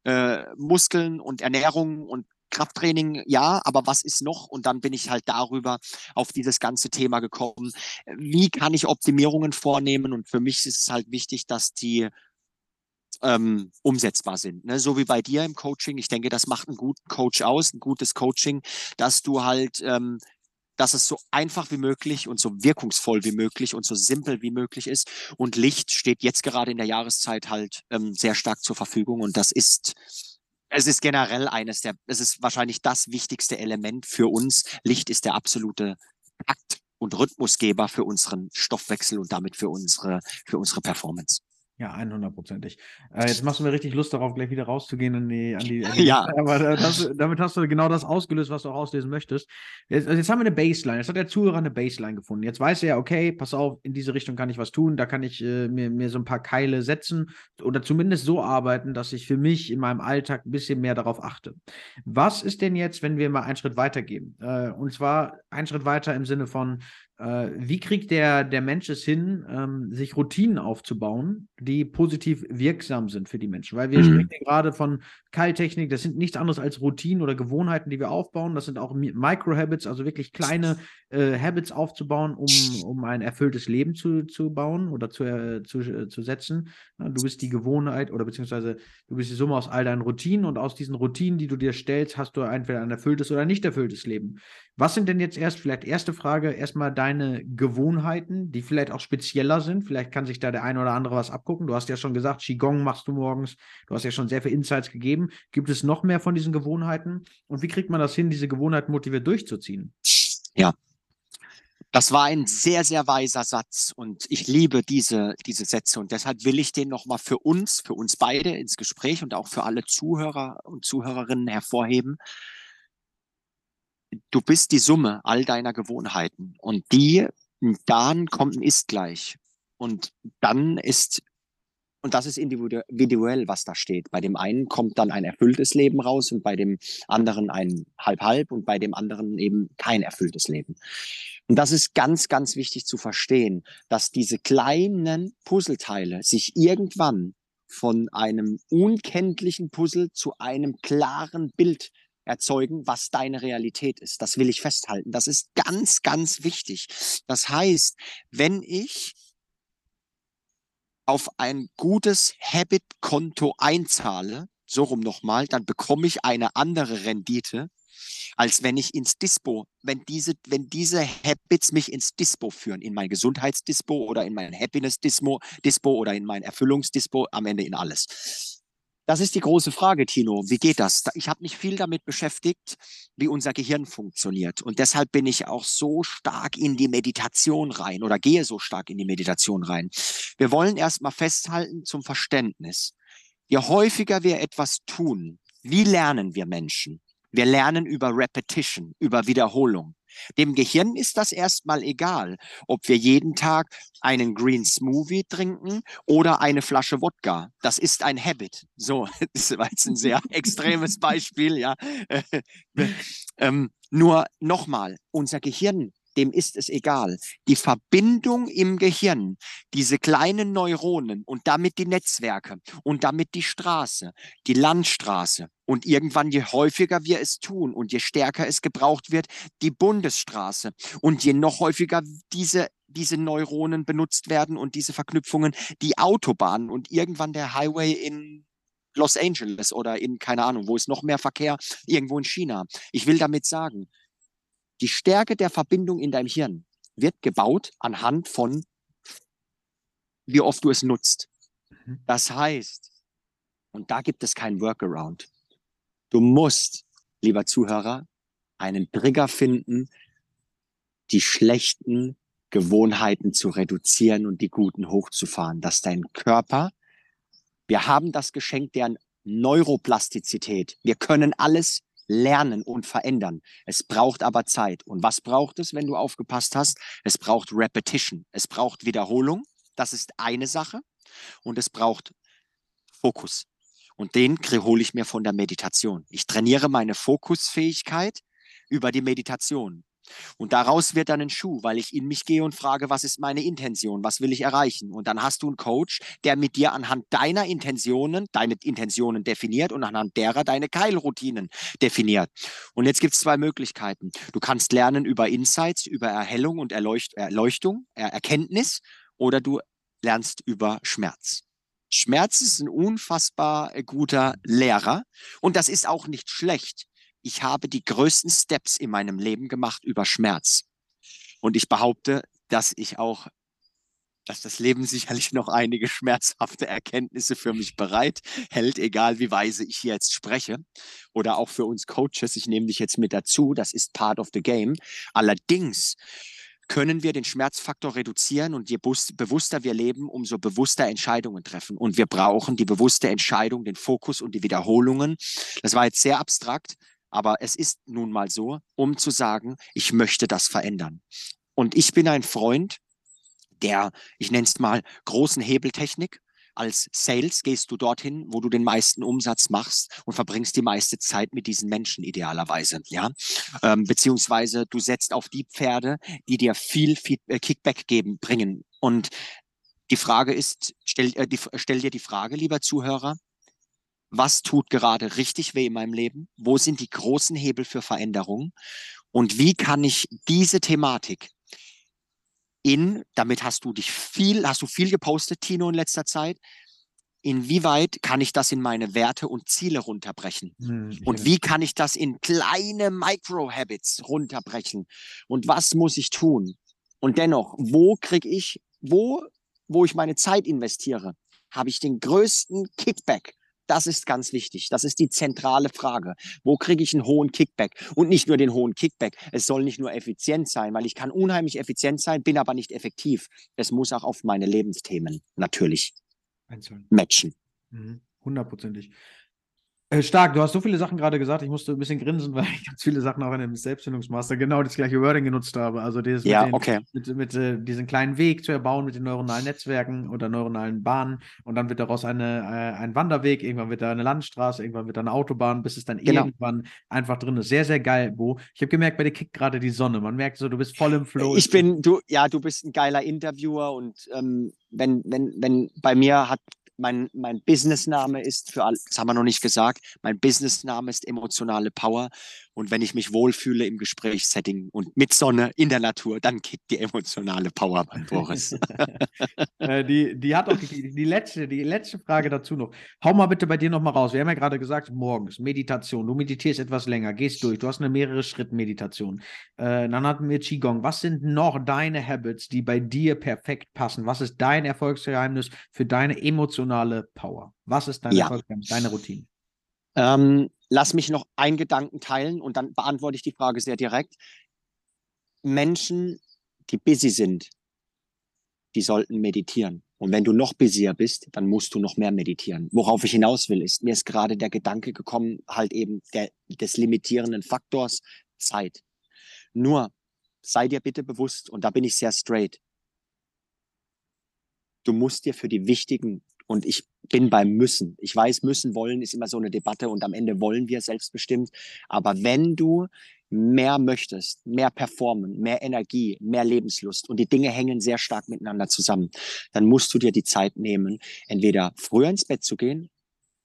äh, Muskeln und Ernährung und Krafttraining, ja, aber was ist noch? Und dann bin ich halt darüber auf dieses ganze Thema gekommen. Wie kann ich Optimierungen vornehmen? Und für mich ist es halt wichtig, dass die ähm, umsetzbar sind. Ne? So wie bei dir im Coaching. Ich denke, das macht einen guten Coach aus, ein gutes Coaching, dass du halt, ähm, dass es so einfach wie möglich und so wirkungsvoll wie möglich und so simpel wie möglich ist. Und Licht steht jetzt gerade in der Jahreszeit halt ähm, sehr stark zur Verfügung. Und das ist, es ist generell eines der, es ist wahrscheinlich das wichtigste Element für uns. Licht ist der absolute Takt und Rhythmusgeber für unseren Stoffwechsel und damit für unsere, für unsere Performance. Ja, 100%ig. Äh, jetzt machst du mir richtig Lust darauf, gleich wieder rauszugehen an die, an die, an die Ja. Aber das, damit hast du genau das ausgelöst, was du auch auslesen möchtest. Jetzt, also jetzt haben wir eine Baseline. Jetzt hat der Zuhörer eine Baseline gefunden. Jetzt weiß er, okay, pass auf, in diese Richtung kann ich was tun. Da kann ich äh, mir, mir so ein paar Keile setzen oder zumindest so arbeiten, dass ich für mich in meinem Alltag ein bisschen mehr darauf achte. Was ist denn jetzt, wenn wir mal einen Schritt weiter gehen? Äh, und zwar einen Schritt weiter im Sinne von, äh, wie kriegt der, der Mensch es hin, ähm, sich Routinen aufzubauen, die positiv wirksam sind für die Menschen? Weil wir Mhm. sprechen ja gerade von Keiltechnik, das sind nichts anderes als Routinen oder Gewohnheiten, die wir aufbauen. Das sind auch Mi- Micro-Habits, also wirklich kleine äh, Habits aufzubauen, um, um ein erfülltes Leben zu, zu bauen oder zu, äh, zu, äh, zu setzen. Ja, du bist die Gewohnheit oder beziehungsweise du bist die Summe aus all deinen Routinen und aus diesen Routinen, die du dir stellst, hast du entweder ein erfülltes oder nicht erfülltes Leben. Was sind denn jetzt erst, vielleicht erste Frage, erstmal deine Gewohnheiten, die vielleicht auch spezieller sind? Vielleicht kann sich da der eine oder andere was abgucken. Du hast ja schon gesagt, Qigong machst du morgens. Du hast ja schon sehr viele Insights gegeben. Gibt es noch mehr von diesen Gewohnheiten? Und wie kriegt man das hin, diese Gewohnheiten motiviert durchzuziehen? Das war ein sehr, sehr weiser Satz und ich liebe diese, diese Sätze und deshalb will ich den nochmal für uns, für uns beide ins Gespräch und auch für alle Zuhörer und Zuhörerinnen hervorheben. Du bist die Summe all deiner Gewohnheiten und die, dann kommt ein Ist gleich und dann ist und das ist individu- individuell, was da steht. Bei dem einen kommt dann ein erfülltes Leben raus und bei dem anderen ein halb-halb und bei dem anderen eben kein erfülltes Leben. Und das ist ganz, ganz wichtig zu verstehen, dass diese kleinen Puzzleteile sich irgendwann von einem unkenntlichen Puzzle zu einem klaren Bild erzeugen, was deine Realität ist. Das will ich festhalten. Das ist ganz, ganz wichtig. Das heißt, wenn ich auf ein gutes Habit-Konto einzahle, so rum nochmal, dann bekomme ich eine andere Rendite, als wenn ich ins Dispo, wenn diese, wenn diese Habits mich ins Dispo führen, in mein Gesundheitsdispo oder in mein Happiness-Dispo Dispo oder in mein Erfüllungsdispo, am Ende in alles. Das ist die große Frage, Tino. Wie geht das? Da- Ich habe mich viel damit beschäftigt, wie unser Gehirn funktioniert. Und deshalb bin ich auch so stark in die Meditation rein oder gehe so stark in die Meditation rein. Wir wollen erstmal festhalten zum Verständnis. Je häufiger wir etwas tun, wie lernen wir Menschen? Wir lernen über Repetition, über Wiederholung. Dem Gehirn ist das erstmal egal, ob wir jeden Tag einen Green Smoothie trinken oder eine Flasche Wodka. Das ist ein Habit. So, das war jetzt ein sehr extremes Beispiel, ja. ähm, nur nochmal, unser Gehirn, dem ist es egal. Die Verbindung im Gehirn, diese kleinen Neuronen und damit die Netzwerke und damit die Straße, die Landstraße und irgendwann, je häufiger wir es tun und je stärker es gebraucht wird, die Bundesstraße und je noch häufiger diese diese Neuronen benutzt werden und diese Verknüpfungen, die Autobahn und irgendwann der Highway in Los Angeles oder in, keine Ahnung, wo ist noch mehr Verkehr, irgendwo in China. Ich will damit sagen, die Stärke der Verbindung in deinem Hirn wird gebaut anhand von, wie oft du es nutzt. Mhm. Das heißt, und da gibt es kein Workaround. Du musst, lieber Zuhörer, einen Trigger finden, die schlechten Gewohnheiten zu reduzieren und die guten hochzufahren, dass dein Körper, wir haben das Geschenk der Neuroplastizität. Wir können alles lernen und verändern. Es braucht aber Zeit. Und was braucht es, wenn du aufgepasst hast? Es braucht Repetition. Es braucht Wiederholung. Das ist eine Sache. Und es braucht Fokus. Und den hole ich mir von der Meditation. Ich trainiere meine Fokusfähigkeit über die Meditation. Und daraus wird dann ein Schuh, weil ich in mich gehe und frage, was ist meine Intention, was will ich erreichen? Und dann hast du einen Coach, der mit dir anhand deiner Intentionen, deine Intentionen definiert und anhand derer deine Keilroutinen definiert. Und jetzt gibt es zwei Möglichkeiten. Du kannst lernen über Insights, über Erhellung und Erleucht Erleuchtung, er Erkenntnis, oder du lernst über Schmerz. Schmerz ist ein unfassbar äh, guter Lehrer und das ist auch nicht schlecht. Ich habe die größten Steps in meinem Leben gemacht über Schmerz. Und ich behaupte, dass ich auch, dass das Leben sicherlich noch einige schmerzhafte Erkenntnisse für mich bereit hält, egal wie weise ich hier jetzt spreche. Oder auch für uns Coaches. Ich nehme dich jetzt mit dazu. Das ist part of the game. Allerdings können wir den Schmerzfaktor reduzieren und je bewusster wir leben, umso bewusster Entscheidungen treffen. Und wir brauchen die bewusste Entscheidung, den Fokus und die Wiederholungen. Das war jetzt sehr abstrakt, aber es ist nun mal so, um zu sagen, ich möchte das verändern. Und ich bin ein Freund der, ich nenne es mal, großen Hebeltechnik als Sales gehst du dorthin, wo du den meisten Umsatz machst und verbringst die meiste Zeit mit diesen Menschen idealerweise, ja. Ähm, beziehungsweise du setzt auf die Pferde, die dir viel Feed äh, Kickback geben, bringen. Und die Frage ist, stell, äh, die, stell dir die Frage, lieber Zuhörer, was tut gerade richtig weh in meinem Leben? Wo sind die großen Hebel für Veränderung? Und wie kann ich diese Thematik in, damit hast du dich viel, hast du viel gepostet, Tino, in letzter Zeit. Inwieweit kann ich das in meine Werte und Ziele runterbrechen? Hm, und wie kann ich das in kleine Micro-Habits runterbrechen? Und was muss ich tun? Und dennoch, wo kriege ich, wo, wo ich meine Zeit investiere, habe ich den größten Kickback das ist ganz wichtig. Das ist die zentrale Frage. Wo kriege ich einen hohen Kickback? Und nicht nur den hohen Kickback. Es soll nicht nur effizient sein, weil ich kann unheimlich effizient sein, bin aber nicht effektiv. Es muss auch auf meine Lebensthemen natürlich Einzeln. matchen. Mhm. Hundertprozentig. Äh, stark, du hast so viele Sachen gerade gesagt, ich musste ein bisschen grinsen, weil ich ganz viele Sachen auch in dem Selbstfindungsmaster genau das gleiche Wording genutzt habe. Also dieses ja, mit, den, okay. mit, mit äh, diesen kleinen Weg zu erbauen mit den neuronalen Netzwerken oder neuronalen Bahnen und dann wird daraus eine, äh, ein Wanderweg, irgendwann wird da eine Landstraße, irgendwann wird da eine Autobahn, bis es dann genau. irgendwann einfach drin ist. Sehr, sehr geil, Bo. Ich habe gemerkt, bei dir kickt gerade die Sonne. Man merkt so, du bist voll im Flow. Ich bin, du, ja, du bist ein geiler Interviewer und ähm, wenn, wenn, wenn bei mir hat mein, mein Businessname ist, für all, das haben wir noch nicht gesagt, mein Businessname ist emotionale Power. Und wenn ich mich wohlfühle im Gesprächssetting und mit Sonne in der Natur, dann kickt die emotionale Power bei Boris. Äh, die, die hat auch die, die, letzte, die letzte Frage dazu noch. Hau mal bitte bei dir nochmal raus. Wir haben ja gerade gesagt, morgens Meditation. Du meditierst etwas länger, gehst durch. Du hast eine mehrere Schritt Meditation. Äh, dann hatten wir Qigong. Was sind noch deine Habits, die bei dir perfekt passen? Was ist dein Erfolgsgeheimnis für deine emotionale Power? Was ist dein ja. Erfolgsgeheimnis, deine Routine? Ähm, lass mich noch einen Gedanken teilen und dann beantworte ich die Frage sehr direkt. Menschen, die busy sind, die sollten meditieren. Und wenn du noch busier bist, dann musst du noch mehr meditieren. Worauf ich hinaus will, ist, mir ist gerade der Gedanke gekommen, halt eben der, des limitierenden Faktors Zeit. Nur, sei dir bitte bewusst, und da bin ich sehr straight, du musst dir für die wichtigen und ich bin beim Müssen. Ich weiß, müssen, wollen ist immer so eine Debatte und am Ende wollen wir selbstbestimmt. Aber wenn du mehr möchtest, mehr performen, mehr Energie, mehr Lebenslust und die Dinge hängen sehr stark miteinander zusammen, dann musst du dir die Zeit nehmen, entweder früher ins Bett zu gehen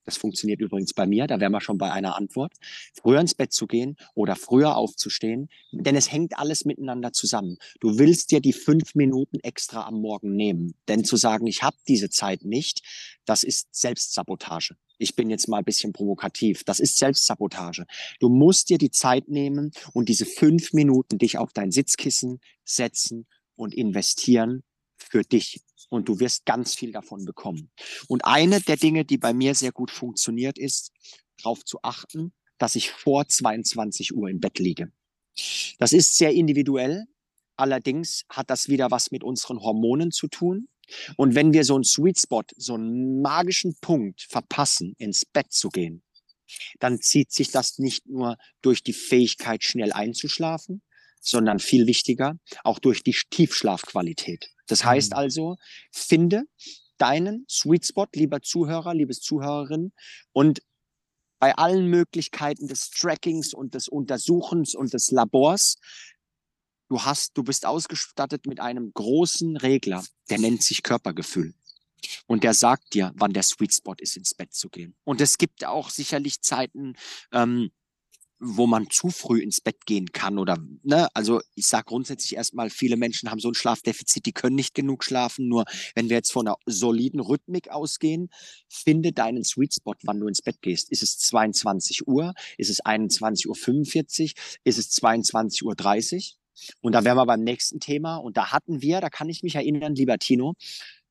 das funktioniert übrigens bei mir, da wären wir schon bei einer Antwort. Früher ins Bett zu gehen oder früher aufzustehen, denn es hängt alles miteinander zusammen. Du willst dir die fünf Minuten extra am Morgen nehmen, denn zu sagen, ich habe diese Zeit nicht, das ist Selbstsabotage. Ich bin jetzt mal ein bisschen provokativ. Das ist Selbstsabotage. Du musst dir die Zeit nehmen und diese fünf Minuten dich auf dein Sitzkissen setzen und investieren für dich und du wirst ganz viel davon bekommen. Und eine der Dinge, die bei mir sehr gut funktioniert, ist, darauf zu achten, dass ich vor 22 Uhr im Bett liege. Das ist sehr individuell. Allerdings hat das wieder was mit unseren Hormonen zu tun. Und wenn wir so einen Sweet Spot, so einen magischen Punkt verpassen, ins Bett zu gehen, dann zieht sich das nicht nur durch die Fähigkeit, schnell einzuschlafen, sondern viel wichtiger, auch durch die Tiefschlafqualität. Das heißt mhm. also, finde deinen Sweet Spot, lieber Zuhörer, liebes Zuhörerin, und bei allen Möglichkeiten des Trackings und des Untersuchens und des Labors, du hast, du bist ausgestattet mit einem großen Regler, der nennt sich Körpergefühl. Und der sagt dir, wann der Sweet Spot ist, ins Bett zu gehen. Und es gibt auch sicherlich Zeiten, ähm, wo man zu früh ins Bett gehen kann oder ne, also ich sage grundsätzlich erstmal, viele Menschen haben so ein Schlafdefizit, die können nicht genug schlafen. Nur wenn wir jetzt von einer soliden Rhythmik ausgehen, finde deinen Sweet Spot, wann du ins Bett gehst. Ist es 22 Uhr? Ist es 21.45 Uhr? Ist es 22.30 Uhr? Und da wären wir beim nächsten Thema. Und da hatten wir, da kann ich mich erinnern, lieber Tino,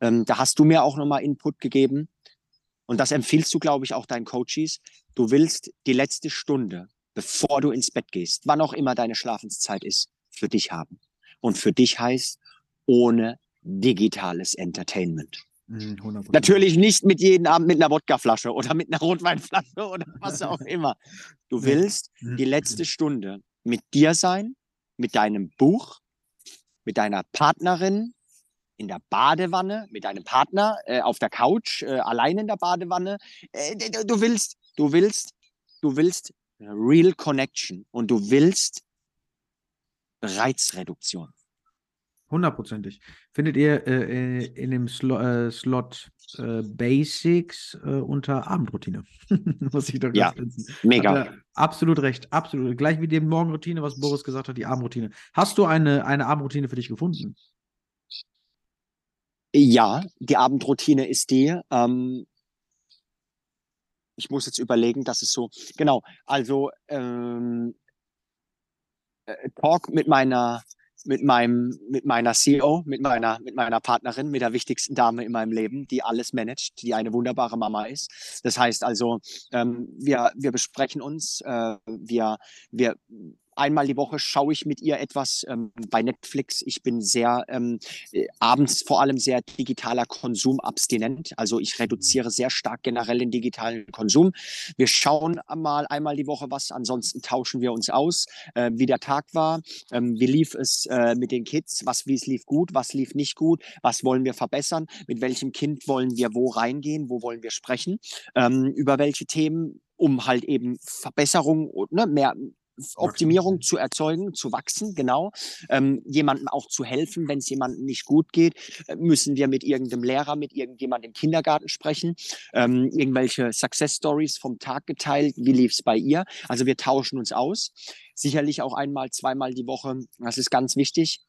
ähm, da hast du mir auch nochmal Input gegeben. Und das empfiehlst du, glaube ich, auch deinen Coaches. Du willst die letzte Stunde bevor du ins Bett gehst, wann auch immer deine Schlafenszeit ist, für dich haben. Und für dich heißt ohne digitales Entertainment. 100%. Mhm, Natürlich nicht mit jedem Abend mit einer Wodkaflasche oder mit einer Rotweinflasche oder was auch immer. Du willst mhm. die letzte Stunde mit dir sein, mit deinem Buch, mit deiner Partnerin, in der Badewanne, mit deinem Partner, äh, auf der Couch, äh, allein in der Badewanne. Äh, du willst, du willst, du willst Real Connection und du willst Reizreduktion. Hundertprozentig. Findet ihr äh, in dem Slo äh, Slot äh, Basics äh, unter Abendroutine? Muss ich doch ja, mega. absolut recht, absolut. Gleich wie die Morgenroutine, was Boris gesagt hat, die Abendroutine. Hast du eine, eine Abendroutine für dich gefunden? Ja, die Abendroutine ist die, ähm, ich muss jetzt überlegen, dass es so, genau, also ähm, äh, Talk mit meiner, mit meinem, mit meiner CEO, mit meiner, mit meiner Partnerin, mit der wichtigsten Dame in meinem Leben, die alles managt, die eine wunderbare Mama ist. Das heißt also, ähm, wir, wir besprechen uns, äh, wir, wir einmal die Woche schaue ich mit ihr etwas ähm, bei Netflix. Ich bin sehr ähm, äh, abends vor allem sehr digitaler Konsumabstinent. Also ich reduziere sehr stark generell den digitalen Konsum. Wir schauen mal einmal die Woche was, ansonsten tauschen wir uns aus, äh, wie der Tag war, ähm, wie lief es äh, mit den Kids, was wie es lief gut, was lief nicht gut, was wollen wir verbessern, mit welchem Kind wollen wir wo reingehen, wo wollen wir sprechen, ähm, über welche Themen? Um halt eben Verbesserung, ne, mehr Optimierung zu erzeugen, zu wachsen, genau. Ähm, jemandem auch zu helfen, wenn es jemandem nicht gut geht, äh, müssen wir mit irgendeinem Lehrer, mit irgendjemandem im Kindergarten sprechen, ähm, irgendwelche Success Stories vom Tag geteilt, wie lief es bei ihr. Also wir tauschen uns aus. Sicherlich auch einmal, zweimal die Woche, das ist ganz wichtig.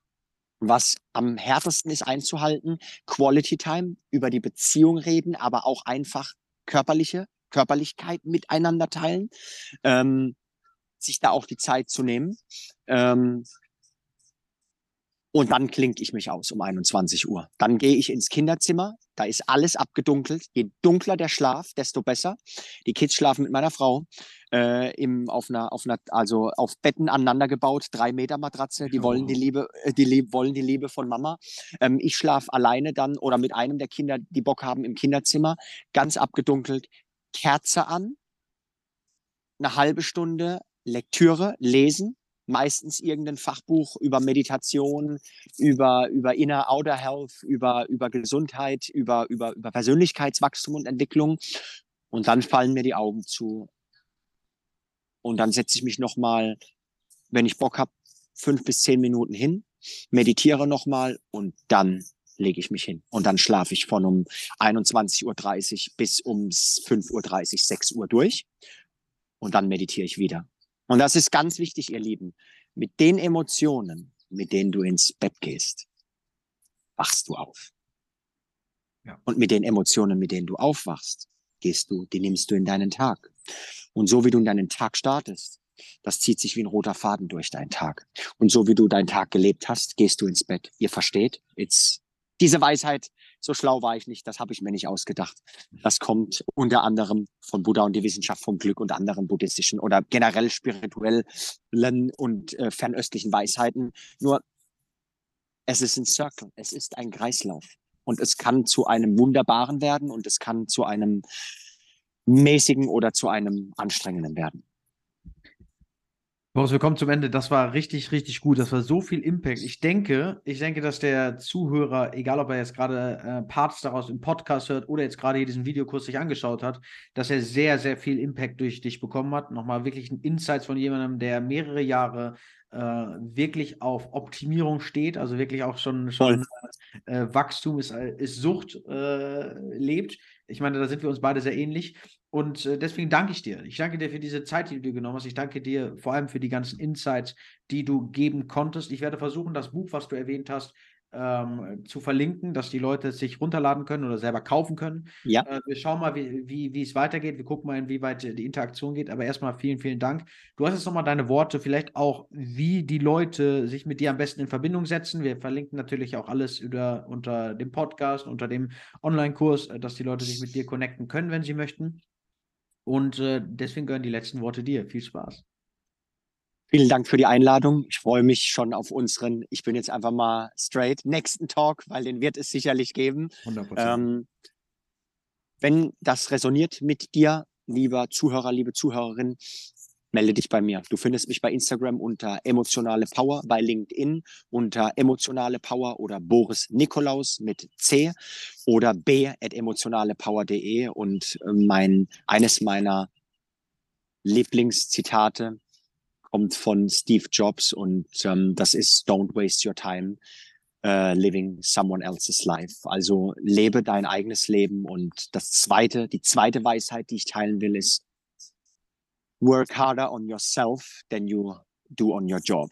Was am härtesten ist einzuhalten, Quality Time, über die Beziehung reden, aber auch einfach körperliche Körperlichkeit miteinander teilen. Ähm, sich da auch die Zeit zu nehmen. Ähm, und dann klinke ich mich aus um 21 Uhr. Dann gehe ich ins Kinderzimmer, da ist alles abgedunkelt. Je dunkler der Schlaf, desto besser. Die Kids schlafen mit meiner Frau äh, im, auf einer, auf einer, also auf Betten aneinander gebaut, drei Meter Matratze. Die wollen die Liebe, äh, die Lieb, wollen die Liebe von Mama. Ähm, ich schlafe alleine dann oder mit einem der Kinder, die Bock haben, im Kinderzimmer, ganz abgedunkelt, Kerze an, eine halbe Stunde Lektüre, Lesen, meistens irgendein Fachbuch über Meditation, über, über Inner Outer Health, über, über Gesundheit, über, über, über Persönlichkeitswachstum und Entwicklung. Und dann fallen mir die Augen zu. Und dann setze ich mich nochmal, wenn ich Bock habe, fünf bis zehn Minuten hin, meditiere nochmal und dann lege ich mich hin. Und dann schlafe ich von um 21.30 Uhr bis um 5.30 Uhr, 6 Uhr durch. Und dann meditiere ich wieder. Und das ist ganz wichtig, ihr Lieben. Mit den Emotionen, mit denen du ins Bett gehst, wachst du auf. Ja. Und mit den Emotionen, mit denen du aufwachst, gehst du, die nimmst du in deinen Tag. Und so wie du in deinen Tag startest, das zieht sich wie ein roter Faden durch deinen Tag. Und so wie du deinen Tag gelebt hast, gehst du ins Bett. Ihr versteht? It's, diese Weisheit so schlau war ich nicht, das habe ich mir nicht ausgedacht. Das kommt unter anderem von Buddha und die Wissenschaft vom Glück und anderen buddhistischen oder generell spirituellen und äh, fernöstlichen Weisheiten. Nur es ist ein Circle, es ist ein Kreislauf. Und es kann zu einem wunderbaren werden und es kann zu einem mäßigen oder zu einem anstrengenden werden. Boris, wir kommen zum Ende. Das war richtig, richtig gut. Das war so viel Impact. Ich denke, ich denke, dass der Zuhörer, egal ob er jetzt gerade äh, Parts daraus im Podcast hört oder jetzt gerade hier diesen Videokurs sich angeschaut hat, dass er sehr, sehr viel Impact durch dich bekommen hat. Nochmal wirklich ein Insights von jemandem, der mehrere Jahre äh, wirklich auf Optimierung steht, also wirklich auch schon, schon äh, Wachstum ist, ist Sucht äh, lebt. Ich meine, da sind wir uns beide sehr ähnlich. Und äh, deswegen danke ich dir. Ich danke dir für diese Zeit, die du dir genommen hast. Ich danke dir vor allem für die ganzen Insights, die du geben konntest. Ich werde versuchen, das Buch, was du erwähnt hast, ähm, zu verlinken, dass die Leute es sich runterladen können oder selber kaufen können. Ja. Äh, wir schauen mal, wie, wie, wie es weitergeht. Wir gucken mal, inwieweit die Interaktion geht. Aber erstmal vielen, vielen Dank. Du hast jetzt nochmal deine Worte, vielleicht auch, wie die Leute sich mit dir am besten in Verbindung setzen. Wir verlinken natürlich auch alles über, unter dem Podcast, unter dem Online-Kurs, äh, dass die Leute sich mit dir connecten können, wenn sie möchten. Und äh, deswegen gehören die letzten Worte dir. Viel Spaß. Vielen Dank für die Einladung. Ich freue mich schon auf unseren, ich bin jetzt einfach mal straight, nächsten Talk, weil den wird es sicherlich geben. 100%. Ähm, wenn das resoniert mit dir, lieber Zuhörer, liebe Zuhörerin, melde dich bei mir. Du findest mich bei Instagram unter emotionale Power, bei LinkedIn unter emotionale Power oder Boris Nikolaus mit C oder b at emotionalepower.de und äh, mein, eines meiner Lieblingszitate kommt von Steve Jobs und ähm, das ist Don't waste your time uh, living someone else's life. Also lebe dein eigenes Leben und das zweite, die zweite Weisheit, die ich teilen will, ist work harder on yourself than you do on your job.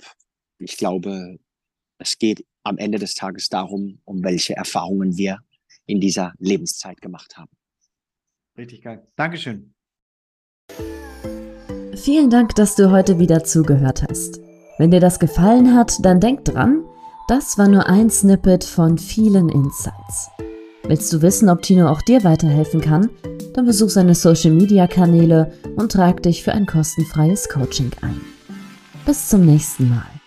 Ich glaube, es geht am Ende des Tages darum, um welche Erfahrungen wir in dieser Lebenszeit gemacht haben. Richtig geil. Dankeschön. Vielen Dank, dass du heute wieder zugehört hast. Wenn dir das gefallen hat, dann denk dran, das war nur ein Snippet von vielen Insights. Willst du wissen, ob Tino auch dir weiterhelfen kann? Dann besuch seine Social Media Kanäle und trag dich für ein kostenfreies Coaching ein. Bis zum nächsten Mal.